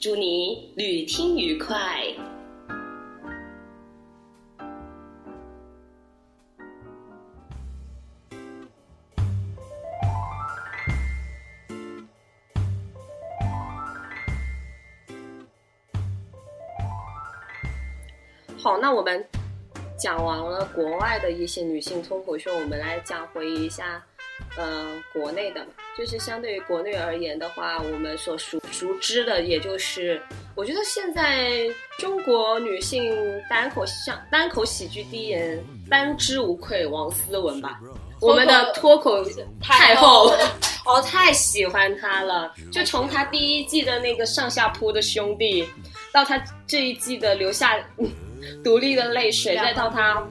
祝你旅听愉快。好，那我们讲完了国外的一些女性脱口秀，我们来讲回忆一下。呃，国内的嘛，就是相对于国内而言的话，我们所熟熟知的，也就是我觉得现在中国女性单口相单口喜剧第一人当之无愧王思文吧，我们的脱口太后，哦，太喜欢她了。就从她第一季的那个上下铺的兄弟，到她这一季的留下 独立的泪水，再到她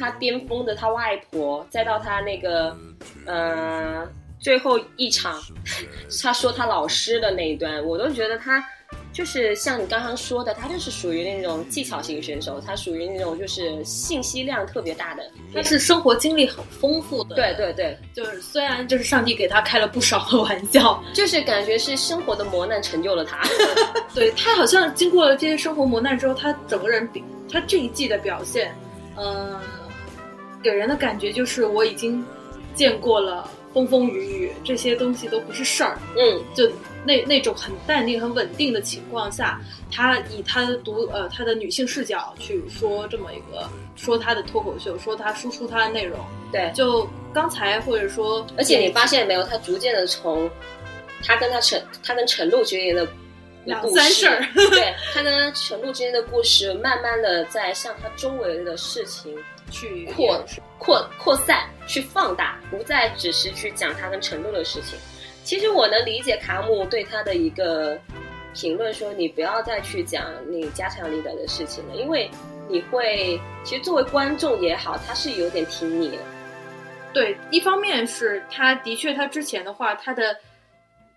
她巅峰的他外婆，再到他那个。呃，最后一场，他说他老师的那一段，我都觉得他就是像你刚刚说的，他就是属于那种技巧型选手，他属于那种就是信息量特别大的，他是生活经历很丰富的。对对对，就是虽然就是上帝给他开了不少的玩笑，就是感觉是生活的磨难成就了他。对他好像经过了这些生活磨难之后，他整个人比他这一季的表现，嗯，给人的感觉就是我已经。见过了风风雨雨，这些东西都不是事儿。嗯，就那那种很淡定、很稳定的情况下，他以他的独呃他的女性视角去说这么一个说他的脱口秀，说他输出他的内容。对，就刚才或者说，而且你发现没有，他逐渐的从他跟他陈他跟陈露之间的两三事儿，对他跟陈露之间的故事，慢慢的在向他周围的事情。去扩扩扩散，去放大，不再只是去讲他跟陈露的事情。其实我能理解卡姆对他的一个评论，说你不要再去讲你家长里短的事情了，因为你会，其实作为观众也好，他是有点听腻了。对，一方面是他的确，他之前的话，他的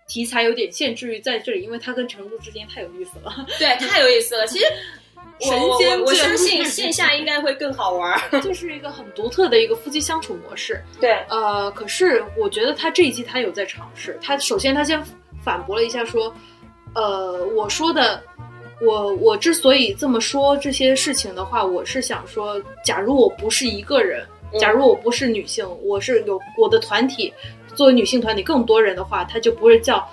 题材有点限制于在这里，因为他跟成都之间太有意思了。对，太有意思了。其实。神仙，我相信 线下应该会更好玩。这是一个很独特的一个夫妻相处模式。对，呃，可是我觉得他这一季他有在尝试。他首先他先反驳了一下，说，呃，我说的，我我之所以这么说这些事情的话，我是想说，假如我不是一个人，假如我不是女性，我是有我的团体，作为女性团体更多人的话，他就不会叫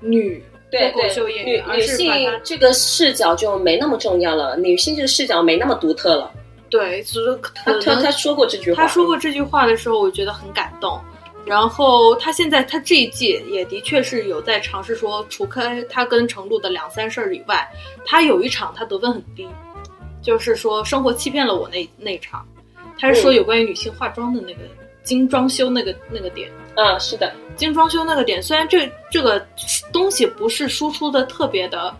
女。对对，女女性这个视角就没那么重要了，女性这个视角没那么独特了。对，所以他他他说过这句话，他说过这句话的时候，我觉得很感动。然后他现在他这一季也的确是有在尝试说，除开他跟程璐的两三事儿以外，他有一场他得分很低，就是说生活欺骗了我那那场，他是说有关于女性化妆的那个。精装修那个那个点，嗯，是的，精装修那个点，虽然这这个东西不是输出的特别的，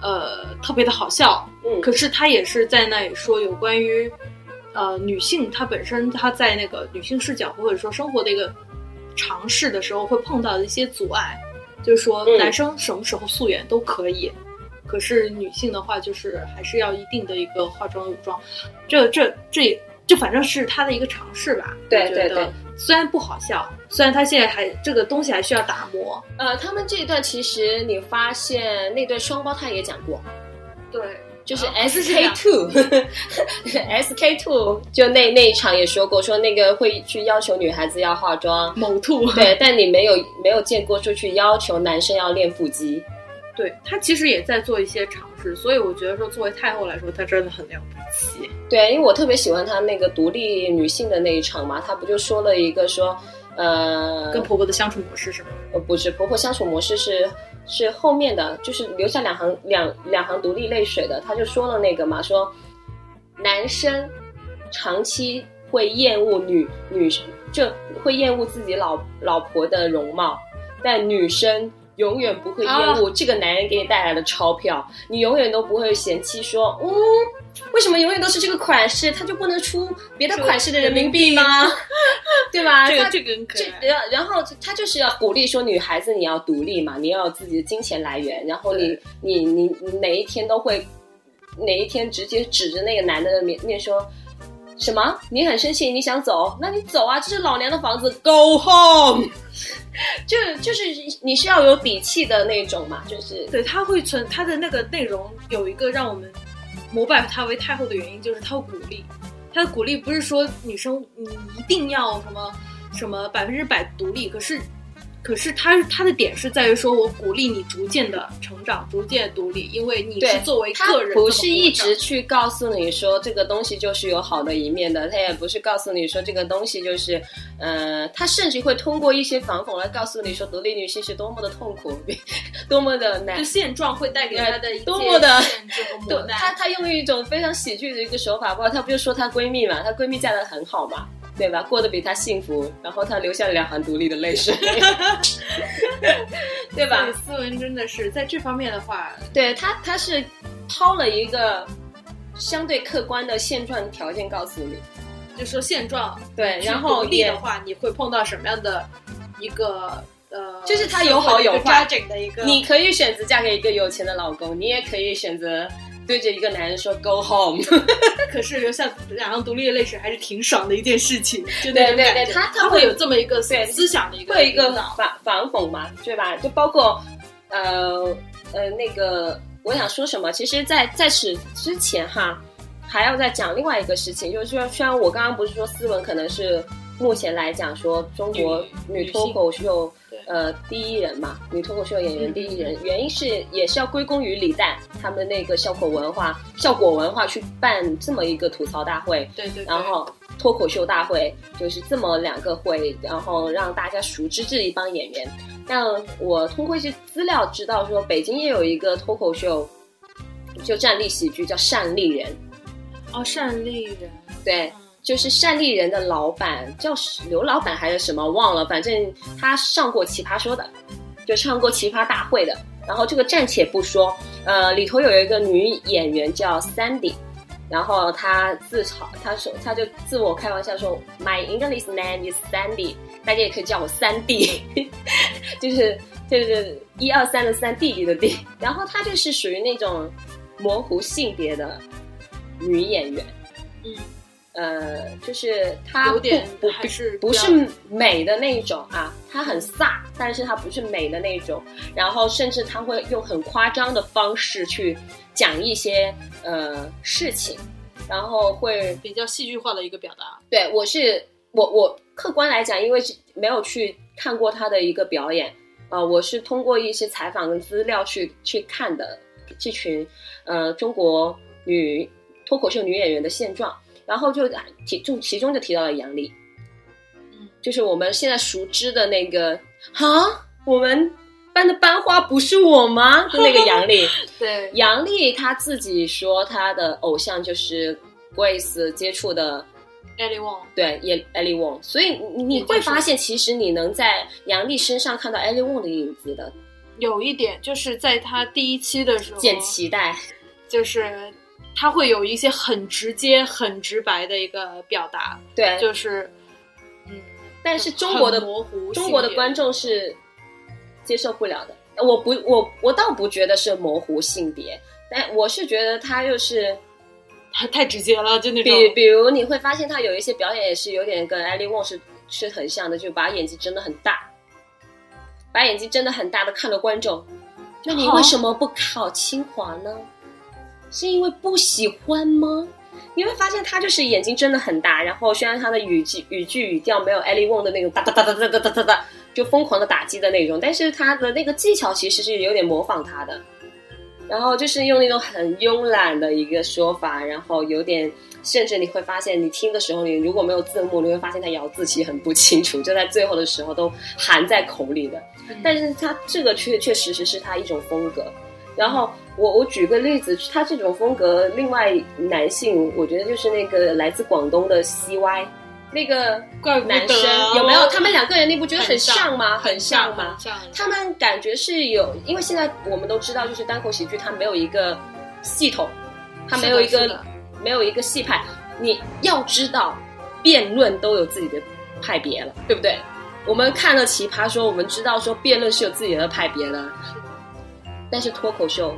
呃，特别的好笑，嗯，可是他也是在那里说有关于，呃，女性她本身她在那个女性视角或者说生活的一个尝试的时候会碰到的一些阻碍，就是说男生什么时候素颜都可以，可是女性的话就是还是要一定的一个化妆武装，这这这。就反正是他的一个尝试吧，对对对，虽然不好笑，虽然他现在还这个东西还需要打磨。呃，他们这一段其实你发现那对双胞胎也讲过，对，就是 S K two，S K two 就那那一场也说过，说那个会去要求女孩子要化妆，某兔对，但你没有没有见过说去要求男生要练腹肌。对他其实也在做一些尝试，所以我觉得说作为太后来说，她真的很了不起。对，因为我特别喜欢她那个独立女性的那一场嘛，她不就说了一个说，呃，跟婆婆的相处模式是吗？呃，不是，婆婆相处模式是是后面的，就是留下两行两两行独立泪水的，她就说了那个嘛，说男生长期会厌恶女女就会厌恶自己老老婆的容貌，但女生。永远不会厌恶这个男人给你带来的钞票，你永远都不会嫌弃说，嗯，为什么永远都是这个款式，他就不能出别的款式的人民币吗？对吧？这这个很可这。然然后他就是要鼓励说女孩子你要独立嘛，你要有自己的金钱来源，然后你你你你哪一天都会哪一天直接指着那个男的的面面说。什么？你很生气？你想走？那你走啊！这是老娘的房子，Go home。就就是你是要有底气的那种嘛，就是对，他会存他的那个内容有一个让我们膜拜他为太后的原因，就是他会鼓励。他的鼓励不是说女生你一定要什么什么百分之百独立，可是可是他他的点是在于说我鼓励你逐渐的成长，逐渐独立，因为你是作为他个人不是一直去告诉你说这个东西就是有好的一面的，他也不是告诉你说这个东西就是，呃，他甚至会通过一些反讽来告诉你说独立女性是多么的痛苦，多么的难就。现状会带给他的多么的限制对磨难。她，她用一种非常喜剧的一个手法，包括她不就说她闺蜜嘛，她闺蜜嫁的很好嘛，对吧？过得比他幸福，然后他流下了两行独立的泪水，对吧所以？斯文真的是在这方面的话，对他他是抛了一个相对客观的现状条件告诉你，就说现状对，然后独立的话，你会碰到什么样的一个呃，就是他有好有坏的一个，你可以选择嫁给一个有钱的老公，你也可以选择对着一个男人说 “go home”。可是留下两行独立的泪水还是挺爽的一件事情，对对对他他会有这么一个对思想的一个会一个反反讽嘛，对吧？就包括呃呃那个，我想说什么？其实在，在此之前哈，还要再讲另外一个事情，就是说，虽然我刚刚不是说斯文可能是目前来讲说中国女女脱口秀呃第一人嘛，女脱口秀演员嗯。第一人，原因是也是要归功于李诞他们那个笑果文化效果文化去办这么一个吐槽大会，对对，对。然后脱口秀大会就是这么两个会，然后让大家熟知这一帮演员。但我通过一些资料知道说，北京也有一个脱口秀，就站立喜剧叫单立人，哦，单立人，对，嗯就是单立人的老板叫刘老板还是什么忘了，反正他上过奇葩说的，就上过奇葩大会的。然后这个暂且不说，呃，里头有一个女演员叫 Sandy，然后她自嘲，她说，她就自我开玩笑说，My English name is Sandy，大家也可以叫我三弟，就是就是一二三的三弟弟的弟。然后她就是属于那种模糊性别的女演员。嗯，呃，就是她不有点不还是不是美的那一种啊，她很飒，但是她不是美的那一种。然后甚至她会用很夸张的方式去讲一些呃事情，然后会比较戏剧化的一个表达。对我是我我客观来讲，因为是没有去看过她的一个表演啊、呃我是通过一些采访跟资料去去看的这群呃中国女脱口秀女演员的现状，然后就提中其中就提到了杨丽，嗯，就是我们现在熟知的那个啊，我们班的班花不是我吗？就那个杨丽。对，杨丽她自己说，她的偶像就是 Grace 接触的，Ellie Wong，对，也 Ellie Wong。所以你你会发现，其实你能在杨丽身上看到 Ellie Wong 的影子的，有一点就是在他第一期的时候，剪脐带。就是他会有一些很直接、很直白的一个表达，对，就是嗯，但是中国的模糊，中国的观众是接受不了的。我不，我我倒不觉得是模糊性别，但我是觉得他就是太太直接了，就那种比比如你会发现他有一些表演也是有点跟艾莉沃是是很像的，就把眼睛睁得很大，把眼睛睁得很大的看着观众。那你为什么不考清华呢？是因为不喜欢吗？你会发现他就是眼睛睁得很大，然后虽然他的语句语句语调没有 Ellie Wong 的那种哒哒哒哒哒哒哒哒哒就疯狂的打击的那种，但是他的那个技巧其实是有点模仿他的。然后就是用那种很慵懒的一个说法，然后有点，甚至你会发现，你听的时候，你如果没有字幕，你会发现他咬字其实很不清楚，就在最后的时候都含在口里的。但是他这个确确实实是他一种风格。然后我我举个例子，他这种风格，另外男性，我觉得就是那个来自广东的 CY，那个怪男生有没有？他们两个人你不觉得很像吗？很像吗他们感觉是有，因为现在我们都知道，就是单口喜剧它没有一个系统，它没有一个没有一个系派。你要知道，辩论都有自己的派别了，对不对？我们看了《奇葩说》，我们知道说辩论是有自己的派别的，但是脱口秀、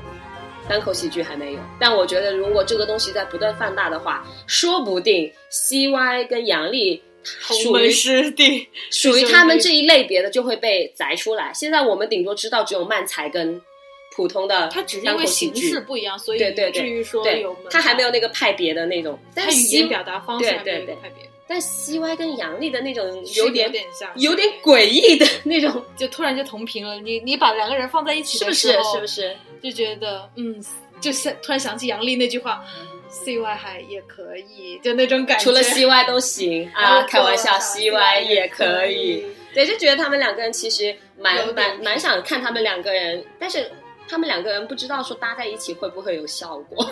单口喜剧还没有。但我觉得，如果这个东西在不断放大的话，说不定 CY 跟杨笠同门 属于师弟，属于他们这一类别的就会被摘出来。现在我们顶多知道只有漫才跟普通的他只是因为形式不一样，所以对对对以至于说对有门，他还没有那个派别的那种。语言表达方式还没有对对对但 CY 跟杨笠的那种有点点像，有点诡异的那种，就突然就同频了。你你把两个人放在一起是不是是不是？就觉得嗯，就是突然想起杨笠那句话，CY 还也可以，就那种感觉。除了 CY 都行啊，开玩笑，CY 也可以。对，就觉得他们两个人其实蛮蛮蛮想看他们两个人，但是他们两个人不知道说搭在一起会不会有效果。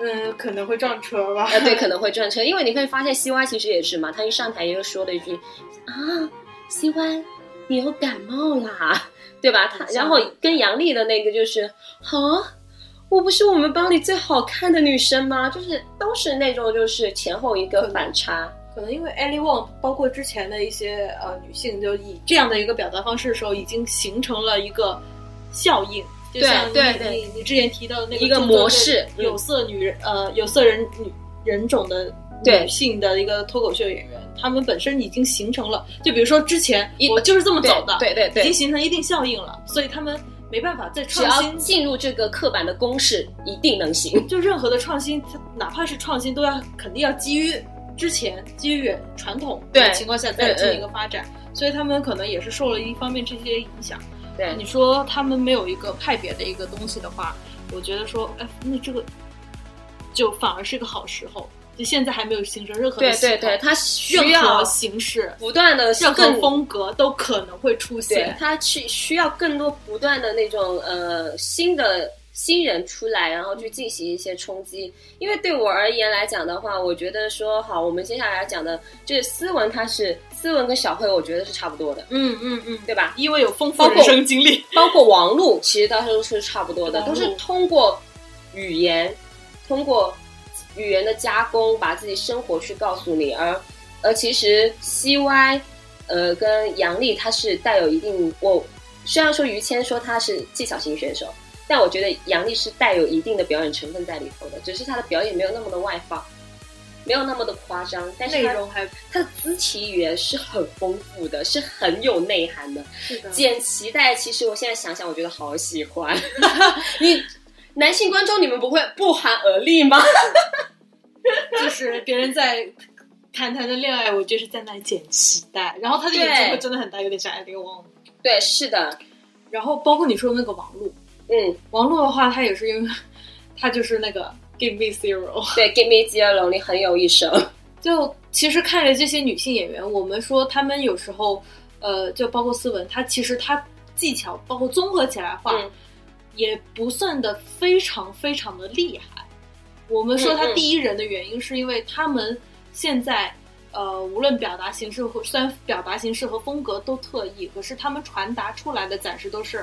嗯，可能会撞车吧。呃，对，可能会撞车，因为你会发现 CY 其实也是嘛，他一上台又说了一句啊，CY 你又感冒啦，对吧？他然后跟杨笠的那个就是啊。我不是我们班里最好看的女生吗？就是都是那种就是前后一个反差，可能因为 Ellie Wong，包括之前的一些呃女性，就以这样的一个表达方式的时候，已经形成了一个效应。就像你对对对你你之前提到的那个一个模式有色女人呃有色人女人种的女性的一个脱口秀演员，她们本身已经形成了，就比如说之前一我就是这么走的，对对对已经形成一定效应了，所以他们没办法再创新。进入这个刻板的公式，一定能行。就任何的创新，它哪怕是创新，都要肯定要基于之前基于传统对的情况下再嗯进行一个发展，所以他们可能也是受了一方面这些影响。对你说他们没有一个派别的一个东西的话，我觉得说，哎，那这个就反而是一个好时候。就现在还没有形成任何的对对对，他需要形式、不断的任何风格都可能会出现。它去需要更多不断的那种呃新的新人出来，然后去进行一些冲击。因为对我而言来讲的话，我觉得说好，我们接下来讲的就是斯文，他是斯文跟小慧，我觉得是差不多的，嗯嗯嗯，对吧？因为有丰富包括人生经历。包括王璐，其实都是差不多的，都是通过语言，通过语言的加工，把自己生活去告诉你。而而其实 CY，呃，跟杨丽他是带有一定，我虽然说于谦说他是技巧型选手，但我觉得杨笠是带有一定的表演成分在里头的，只是他的表演没有那么的外放。没有那么的夸张，但是他内容还他的肢体语言是很丰富的，是很有内涵的。是的，剪脐带，其实我现在想想，我觉得好喜欢。你男性观众，你们不会不寒而栗吗？就是别人在谈谈的恋爱，我就是在那里剪脐带，然后他的眼睛会真的很大，有点像艾迪旺。对，是的，然后包括你说的那个王璐，嗯，王璐的话，他也是因为他就是那个 Give Me Zero，对，Give me zero，你很有一手。就其实看着这些女性演员，我们说她们有时候，呃，就包括斯文，她其实她技巧包括综合起来的话，嗯也不算的非常非常的厉害。我们说她第一人的原因，是因为她们现在。呃，无论表达形式和虽然表达形式和风格都特异，可是他们传达出来的暂时都是，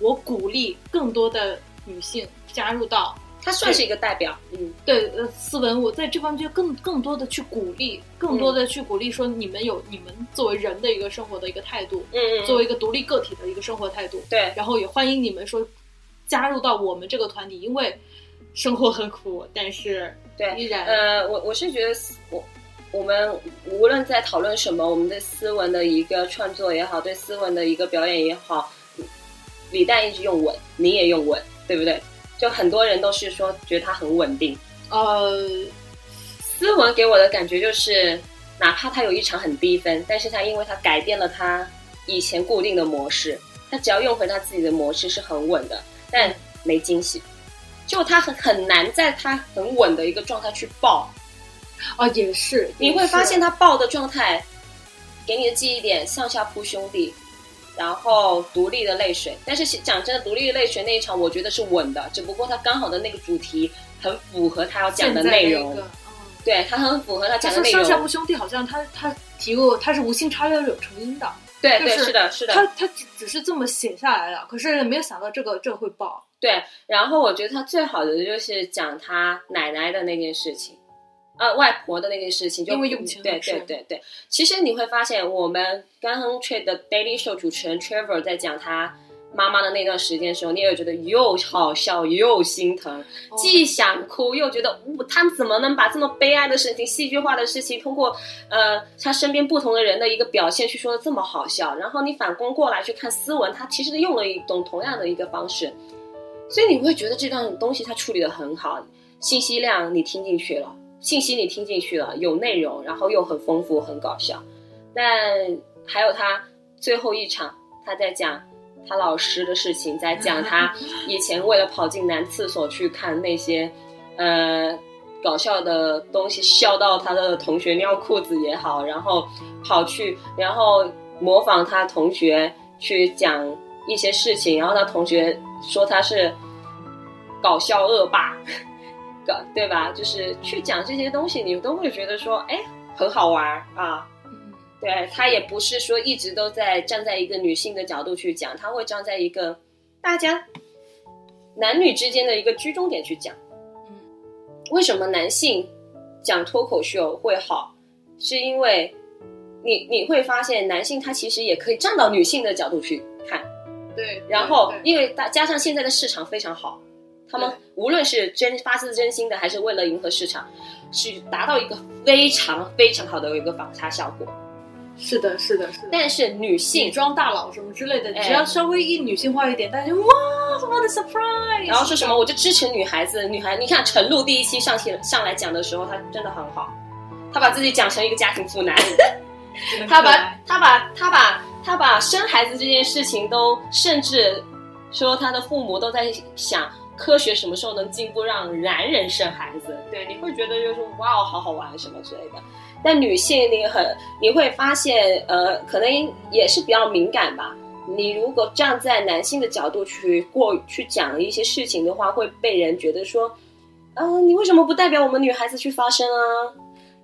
我鼓励更多的女性加入到她算是一个代表，嗯，对，呃，斯文，我在这方面就更更多的去鼓励，更多的去鼓励说你们有你们作为人的一个生活的一个态度，嗯嗯，作为一个独立个体的一个生活态度，对然后也欢迎你们说加入到我们这个团体，因为生活很苦，但是对，依然呃，我我是觉得我。我们无论在讨论什么，我们对斯文的一个创作也好，对斯文的一个表演也好，李诞一直用稳，你也用稳，对不对？就很多人都是说觉得他很稳定，呃，斯文给我的感觉就是，哪怕他有一场很低分，但是他因为他改变了他以前固定的模式，他只要用回他自己的模式是很稳的，但没惊喜。就他很很难在他很稳的一个状态去爆，啊，也是，你会发现他他爆的状态，给你的记忆点向下扑兄弟，然后独立的泪水。但是讲真的，独立的泪水那一场，我觉得是稳的，只不过他刚好的那个主题很符合他要讲的内容。嗯对他很符合他他讲的内容上下部。兄弟好像他他提过他是无心插柳柳成荫的，对对，就是是的，是的。他他只只是这么写下来的，可是没有想到这个这个会爆。对，然后我觉得他最好的就是讲他奶奶的那件事情，呃，外婆的那件事情，就因为用情对对对对。其实你会发现，我们刚刚 t r a 的 Daily Show 主持人 Trevor 在讲他妈妈的那段时间的时候，你也会觉得又好笑又心疼，哦既想哭又觉得，呜他们怎么能把这么悲哀的事情、戏剧化的事情，通过呃他身边不同的人的一个表现去说的这么好笑？然后你反攻过来去看斯文，他其实用了一种同样的一个方式，所以你会觉得这段东西他处理的很好，信息量你听进去了，信息你听进去了，有内容，然后又很丰富、很搞笑。但还有他最后一场，他在讲他老师的事情，在讲他 以前为了跑进男厕所去看那些呃搞笑的东西，笑到他的同学尿裤子也好，然后跑去，然后模仿他同学去讲一些事情，然后他同学说他是搞笑恶霸，搞对吧？就是去讲这些东西，你都会觉得说，哎，很好玩啊。嗯，对他也不是说一直都在站在一个女性的角度去讲，他会站在一个大家男女之间的一个居中点去讲。嗯，为什么男性讲脱口秀会好？是因为你你会发现，男性他其实也可以站到女性的角度去看，对。然后因为大加上现在的市场非常好，他们无论是真发自真心的，还是为了迎合市场，去达到一个非常非常好的一个反差效果。是的，是的，是的。但是女女性装大佬什么之类的，哎只要稍微一女性化一点，大家就哇，什么的 surprise，然后说什么我就支持女孩子，女孩，你看陈露第一期上线上来讲的时候，她真的很好，她把自己讲成一个家庭妇男，她把她把她把她把生孩子这件事情都，甚至说她的父母都在想科学什么时候能进步，让男人生孩子，对，你会觉得就是哇哦，好好玩什么之类的。但女性你很你会发现，呃，可能也是比较敏感吧。你如果站在男性的角度去过去讲一些事情的话，会被人觉得说，嗯、你为什么不代表我们女孩子去发声啊？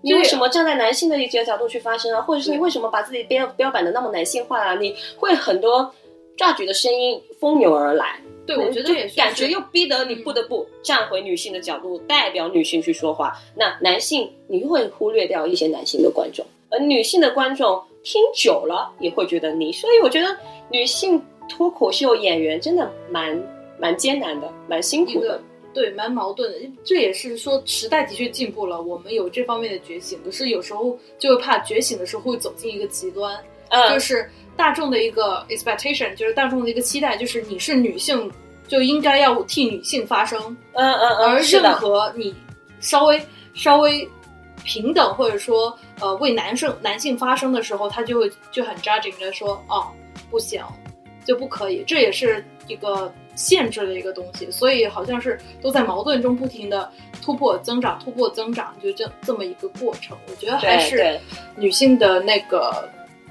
你为什么站在男性的一些角度去发声啊？或者是你为什么把自己标标榜的那么男性化啊？你会很多抓举的声音蜂拥而来，对，我觉得感觉又逼得你不得不站回女性的角度，代表女性去说话。那男性你会忽略掉一些男性的观众，而女性的观众听久了也会觉得你。所以我觉得女性脱口秀演员真的蛮蛮艰难的，蛮辛苦的。对蛮矛盾的。这也是说时代的确进步了，我们有这方面的觉醒，可是有时候就会怕觉醒的时候会走进一个极端，嗯，就是大众的一个 expectation，就是大众的一个期待，就是你是女性就应该要替女性发声，嗯嗯嗯，而任，何你稍微稍微平等或者说呃为男生男性发声的时候，他就会就很 judging 的说哦不行就不可以，这也是一个限制的一个东西，所以好像是都在矛盾中不停的突破增长，突破增长，就这这么一个过程。我觉得还是女性的那个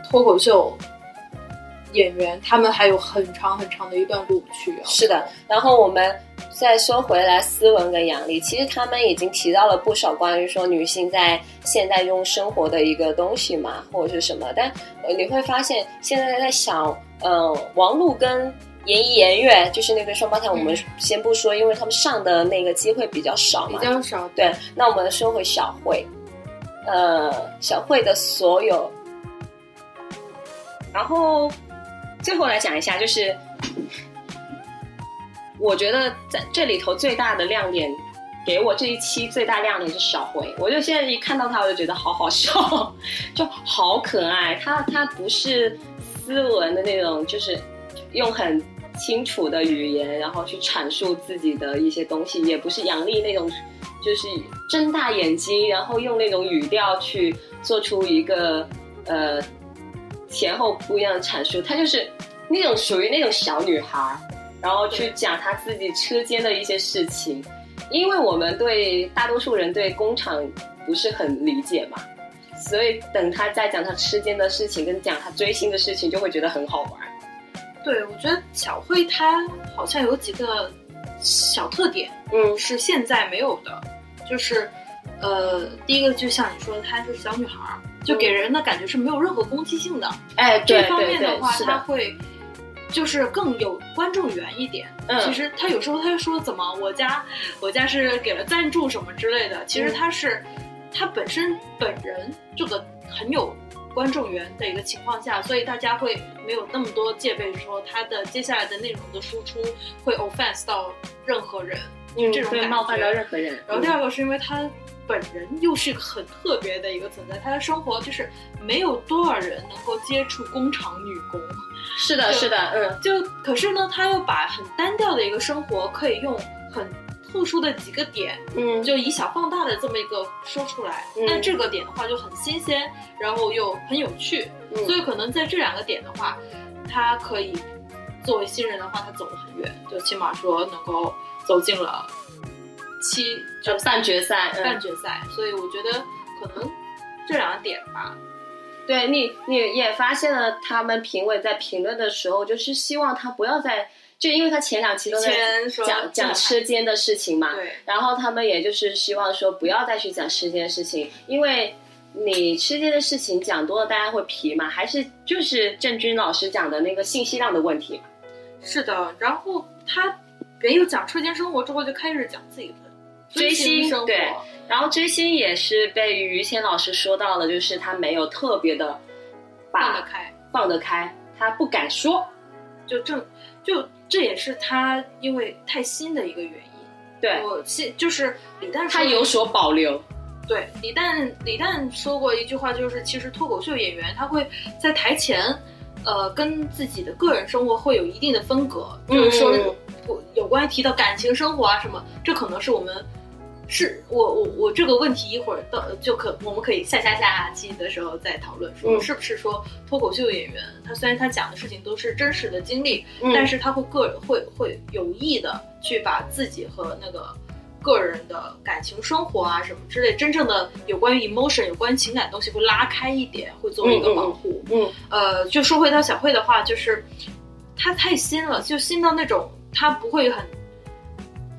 脱口秀演员，他们还有很长很长的一段路去啊。是的，然后我们再说回来，思文跟杨笠，其实他们已经提到了不少关于说女性在现代中生活的一个东西嘛，或者是什么。但呃，你会发现现在在想，呃，王璐跟严艺颜悦，就是那对双胞胎，我们先不说，因为他们上的那个机会比较少嘛比。较少，对，那我们说回小慧，呃，小慧的所有，然后最后来讲一下，就是我觉得在这里头最大的亮点，给我这一期最大亮点是小回，我就现在一看到他，我就觉得好好笑，就好可爱。他他不是斯文的那种，就是用很清楚的语言，然后去阐述自己的一些东西，也不是杨丽那种，就是睁大眼睛，然后用那种语调去做出一个呃前后不一样的阐述。她就是那种属于那种小女孩，然后去讲她自己车间的一些事情。因为我们对大多数人对工厂不是很理解嘛，所以等她再讲她车间的事情跟讲她追星的事情，就会觉得很好玩。对，我觉得小慧她好像有几个小特点嗯是现在没有的，就是呃，第一个就像你说的，她是小女孩儿，就给人的感觉是没有任何攻击性的。哎，这方面的话，他会就是更有观众缘一点。嗯其实他有时候他就说怎么我家我家是给了赞助什么之类的，其实嗯他是、他本身本人这个很有。观众缘的一个情况下，所以大家会没有那么多戒备，说他的接下来的内容的输出会 offense 到任何人，嗯，这种感对冒犯到任何人。然后第二个是因为他本人又是一个很特别的一个存在，他的生活就是没有多少人能够接触工厂女工，是的，是的，嗯，就可是呢，他又把很单调的一个生活可以用很特殊的几个点，嗯，就以小放大的这么一个说出来。嗯。那这个点的话就很新鲜，然后又很有趣，嗯。所以可能在这两个点的话，他可以作为新人的话，他走得很远，就起码说能够走进了七就半决赛，嗯。半决赛，所以我觉得可能这两个点吧，对你，你也发现了，他们评委在评论的时候，就是希望他不要再，就因为他前两期都在讲讲吃奸的事情嘛，对，然后他们也就是希望说不要再去讲吃奸的事情，因为你吃奸的事情讲多了，大家会皮嘛，还是就是郑钧老师讲的那个信息量的问题。是的，然后他没有讲车间生活之后，就开始讲自己的追星星生活，对然后追星也是被于谦老师说到了，就是他没有特别的放得开，放得开，他不敢说。就正就这也是他因为太新的一个原因。对我现就是李诞说他有所保留，对李诞李诞说过一句话，就是其实脱口秀演员他会在台前。呃，跟自己的个人生活会有一定的分隔，就是说有关于提到感情生活啊什么，这可能是我们是我我我这个问题一会儿到就可我们可以下下下期的时候再讨论，说嗯是不是说脱口秀演员他虽然他讲的事情都是真实的经历，嗯但是他会个人会会有意的去把自己和那个个人的感情生活啊什么之类，真正的有关于 emotion 有关于情感的东西会拉开一点，会作为一个保护。嗯呃，就说回到小慧的话，就是她太新了，就新到那种她不会很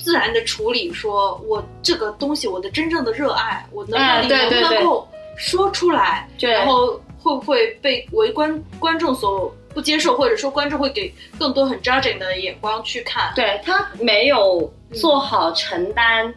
自然的处理，说我这个东西我的真正的热爱，我能哎到底能不能够说出来，对。然后会不会被围观观众所不接受，或者说观众会给更多很 judging 的眼光去看。对他没有做好承担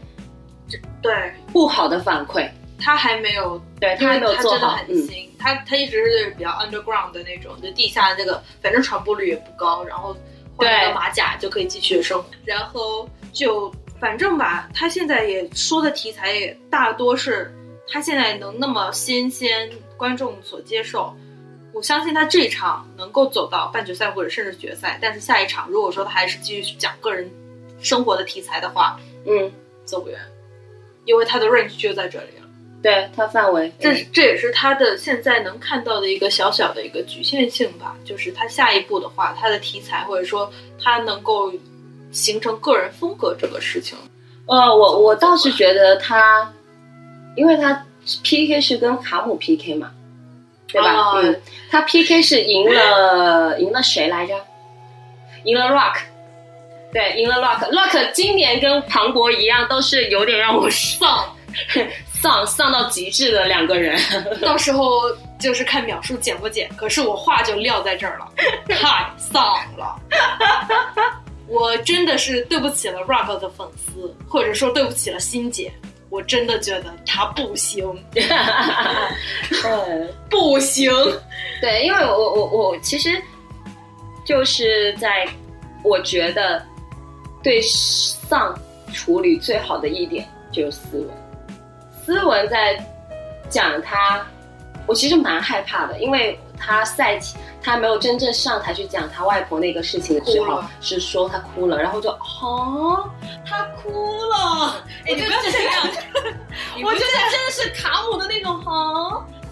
对，不好的反馈，他还没有对他没有做好，嗯，很新，他他一直是比较 underground 的那种，就地下这个，反正传播率也不高，然后换对个马甲就可以继续生活，然后就反正吧，他现在也说的题材也大多是他现在能那么新鲜，观众所接受。我相信他这一场能够走到半决赛或者甚至决赛，但是下一场如果说他还是继续讲个人生活的题材的话，嗯，走不远，因为他的 range 就在这里了。对他范围，这是这也是他的现在能看到的一个小小的一个局限性吧，就是他下一步的话，他的题材或者说他能够形成个人风格这个事情，呃，我我倒是觉得他，因为他 PK 是跟卡姆 PK 嘛，对吧？哦嗯，他 PK 是赢了赢了谁来着？赢了 Rock，对，赢了 Rock。Rock 今年跟庞博一样，都是有点让我丧丧丧到极致的两个人。到时候就是看秒数减不减。可是我话就撂在这儿了，太丧了。我真的是对不起了 rap 的粉丝，或者说对不起了欣姐。我真的觉得他不行，嗯，不行。对，因为我我我其实就是在我觉得对丧处理最好的一点就是斯文。斯文在讲他，我其实蛮害怕的，因为他赛前他没有真正上台去讲他外婆那个事情的时候，是说他哭了，然后就哦，他哭了，哎，你不要这样，我觉得真的是卡姆的那种哈，他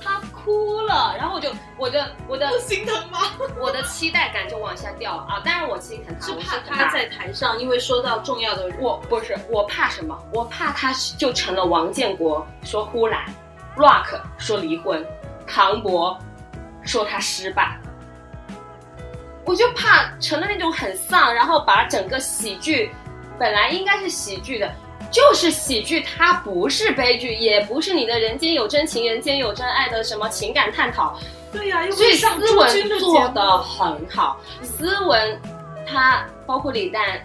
哭了，然后我就我的我的心疼吗？我的期待感就往下掉了啊！当然我心疼他，是我怕他在台上，因为说到重要的人，我不是我怕什么？我怕他就成了王建国说呼兰，Rock 说离婚，唐博说他失败，我就怕成了那种很丧，然后把整个喜剧本来应该是喜剧的就是喜剧，它不是悲剧，也不是你的人间有真情、人间有真爱的什么情感探讨。对呀、所以是上斯朱军的文做的很好，斯文他包括李诞，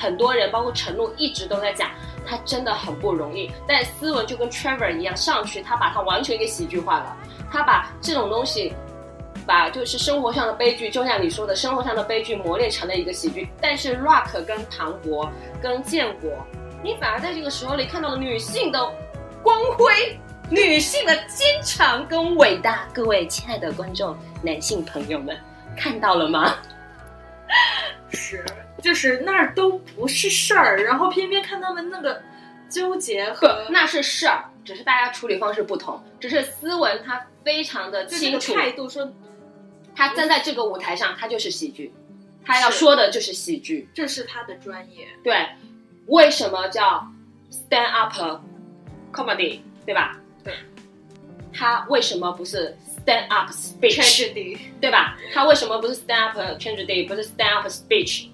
很多人包括陈露一直都在讲，他真的很不容易。但斯文就跟 Trevor 一样，上去他把他完全给喜剧化了，他把这种东西。把就是生活上的悲剧，就像你说的，生活上的悲剧磨练成了一个喜剧。但是 Rock 跟庞博跟建国，你反而在这个时候里看到了女性的光辉，女性的坚强跟伟大。各位亲爱的观众、男性朋友们，看到了吗？是，就是那儿都不是事儿，然后偏偏看他们那个纠结和那是事儿，只是大家处理方式不同。只是斯文他非常的清楚，态度说，他站在这个舞台上，他就是喜剧，他要说的就是喜剧。这是他的专业。对，为什么叫 stand up comedy，对吧？对。他为什么不是 stand up speech，对吧？他为什么不是 stand up tragedy，不是 stand up speech？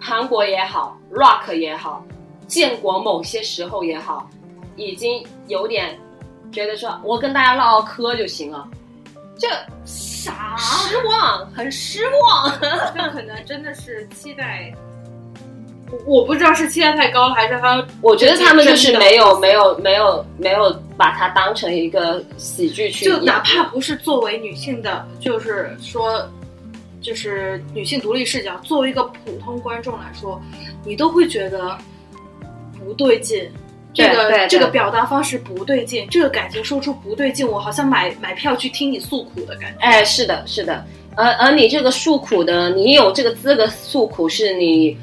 韩国也好，rock 也好，建国某些时候也好，已经有点觉得说我跟大家唠唠嗑就行了，这啥？失望，很失望。这可能真的是期待，我我不知道是期待太高了，还是他我觉得他们就是没有没有没有没有把它当成一个喜剧去演，就哪怕不是作为女性的，就是说，就是女性独立视角，作为一个普通观众来说，你都会觉得不对劲。这个这个表达方式不对劲，这个感情说出不对劲，我好像买买票去听你诉苦的感觉。哎，是的，是的，而而你这个诉苦的，你有这个资格诉苦，是你，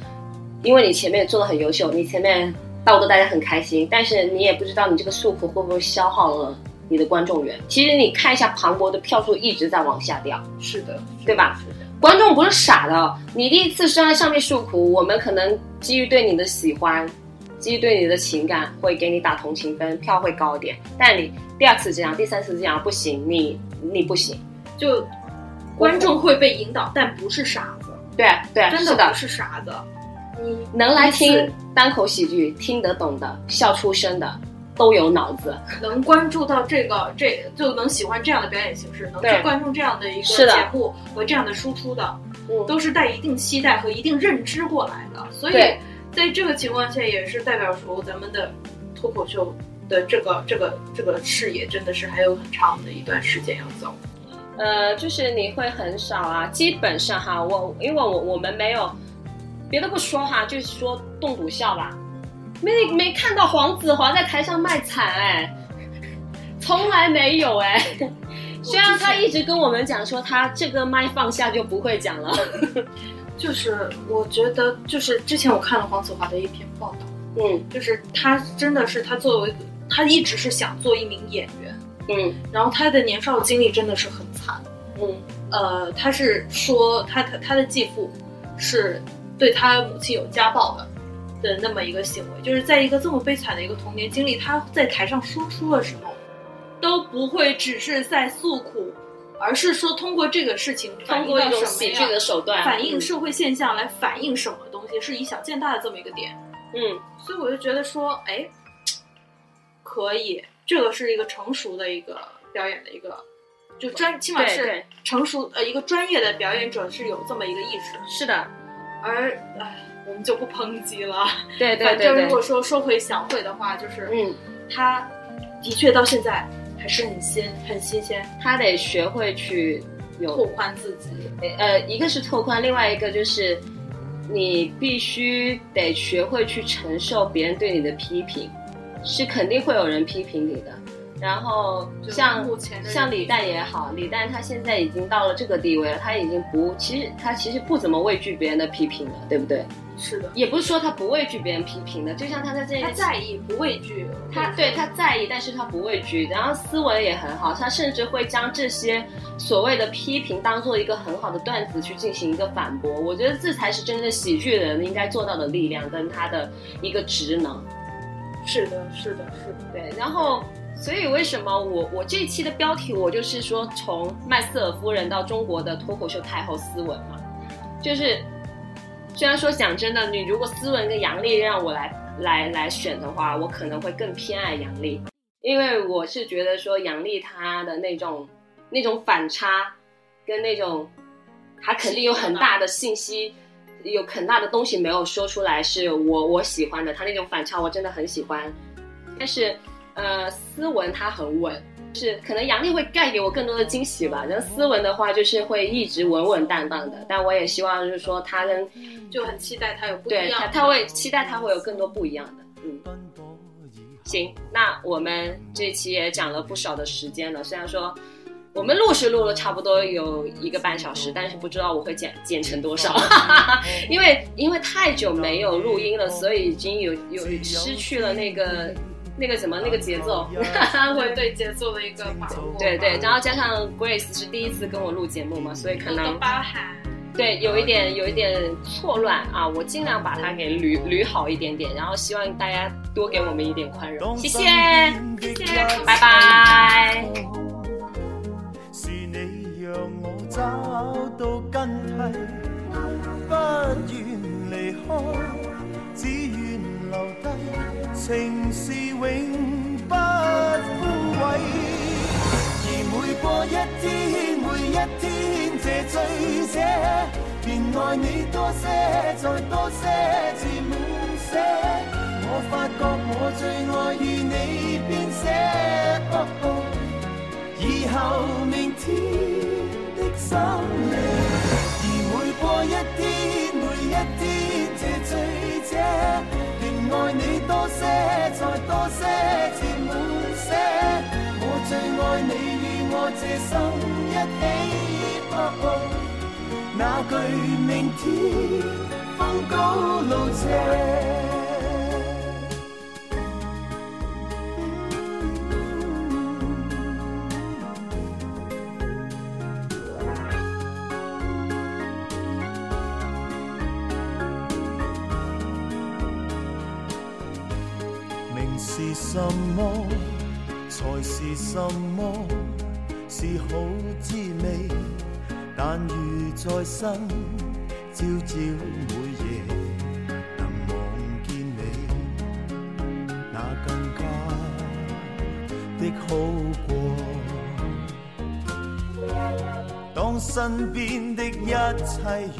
因为你前面做的很优秀，你前面道德大家很开心，但是你也不知道你这个诉苦会不会消耗了你的观众缘。其实你看一下庞博的票数一直在往下掉，是的，对吧？是的，观众不是傻的，你第一次是在上面诉苦，我们可能基于对你的喜欢，基于对你的情感，会给你打同情分，票会高一点。但你第二次这样，第三次这样不行，你你不行。就观众会被引导，但不是傻子，对对，真的不是傻子。你能来听单口喜剧、听得懂的、笑出声的，都有脑子。能关注到这个，这就能喜欢这样的表演形式，能去关注这样的一个节目和这样的输出的，嗯，都是带一定期待和一定认知过来的。所以在这个情况下，也是代表说咱们的脱口秀的这个这个这个视野真的是还有很长的一段时间要走。呃，就是你会很少啊，基本上哈，我因为我我们没有别的不说哈，就是说冻笃笑吧，没没看到黄子华在台上卖惨哎，从来没有哎。虽然他一直跟我们讲说他这个麦放下就不会讲了，就是我觉得，就是之前我看了黄子华的一篇报道，嗯。就是他真的是他作为他一直是想做一名演员，嗯。然后他的年少经历真的是很惨。嗯。呃，他是说他他他的继父是对他母亲有家暴的的那么一个行为，就是在一个这么悲惨的一个童年经历，他在台上说出的时候，都不会只是在诉苦，而是说通过这个事情通过一种喜剧的手段反映社会现象来反映什么东西，是以小见大的这么一个点。嗯。所以我就觉得说，哎，可以，这个是一个成熟的一个表演的一个，就专起码是成熟呃一个专业的表演者是有这么一个意识，是的，而哎，我们就不抨击了。对对反对对，正如果说说回祥慧的话，就是嗯，他的确到现在还是很新很新鲜，他得学会去有拓宽自己。呃，一个是拓宽，另外一个就是你必须得学会去承受别人对你的批评，是肯定会有人批评你的。然后像像李诞也好，李诞他现在已经到了这个地位了，他已经不，其实他其实不怎么畏惧别人的批评了，对不对？是的，也不是说他不畏惧别人批评的，就像他在这他在意不畏惧，他对他在意，但是他不畏惧。然后思维也很好，他甚至会将这些所谓的批评当做一个很好的段子去进行一个反驳。我觉得这才是真正喜剧人应该做到的力量跟他的一个职能。是的，是的，是的。对，然后所以为什么我我这一期的标题我就是说从麦瑟尔夫人到中国的脱口秀太后斯文嘛，就是虽然说讲真的，你如果斯文跟杨笠让我来来来选的话，我可能会更偏爱杨笠，因为我是觉得说杨笠她的那种那种反差，跟那种她肯定有很大的信息，有很大的东西没有说出来，是我我喜欢的。她那种反差我真的很喜欢，但是呃，斯文他很稳。是，可能杨笠会带给我更多的惊喜吧。然后斯文的话，就是会一直稳稳当当的。但我也希望，就是说他跟就很期待他有不一，样的。他他会期待他会有更多不一样的。嗯，行，那我们这期也讲了不少的时间了。虽然说我们录是录了差不多有一个半小时，但是不知道我会剪剪成多少，因为因为太久没有录音了，所以已经有有失去了那个。那个什么那个节奏，会对节奏的一个把握。对对，然后加上 Grace 是第一次跟我录节目嘛，所以可能包含对有一点有一点错乱啊，我尽量把它给捋捋好一点点，然后希望大家多给我们一点宽容，谢谢，谢谢，拜拜。是你让我找到根蒂，不愿离开。情是永不枯萎，而每过一天，每一天，这醉者便爱你多些，再多些，至满些。我发觉我最爱与你编写，以后明天的深夜，而每过一天，每一天，这醉者。爱你多些，再多些，至满些。我最爱你与我这心一起。那句明天风高路斜。生，朝朝每夜能望见你，那更加的好过。当身边的一切如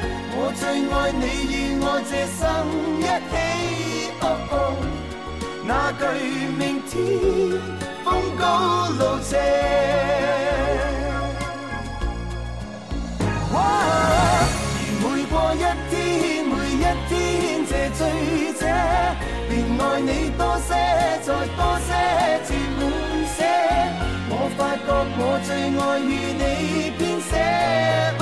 最爱你与我这生一起。那句明天风高路斜。而每过一天，每一天，这醉者。便爱你多些，再多些，至满些。我发觉我最爱与你编写，以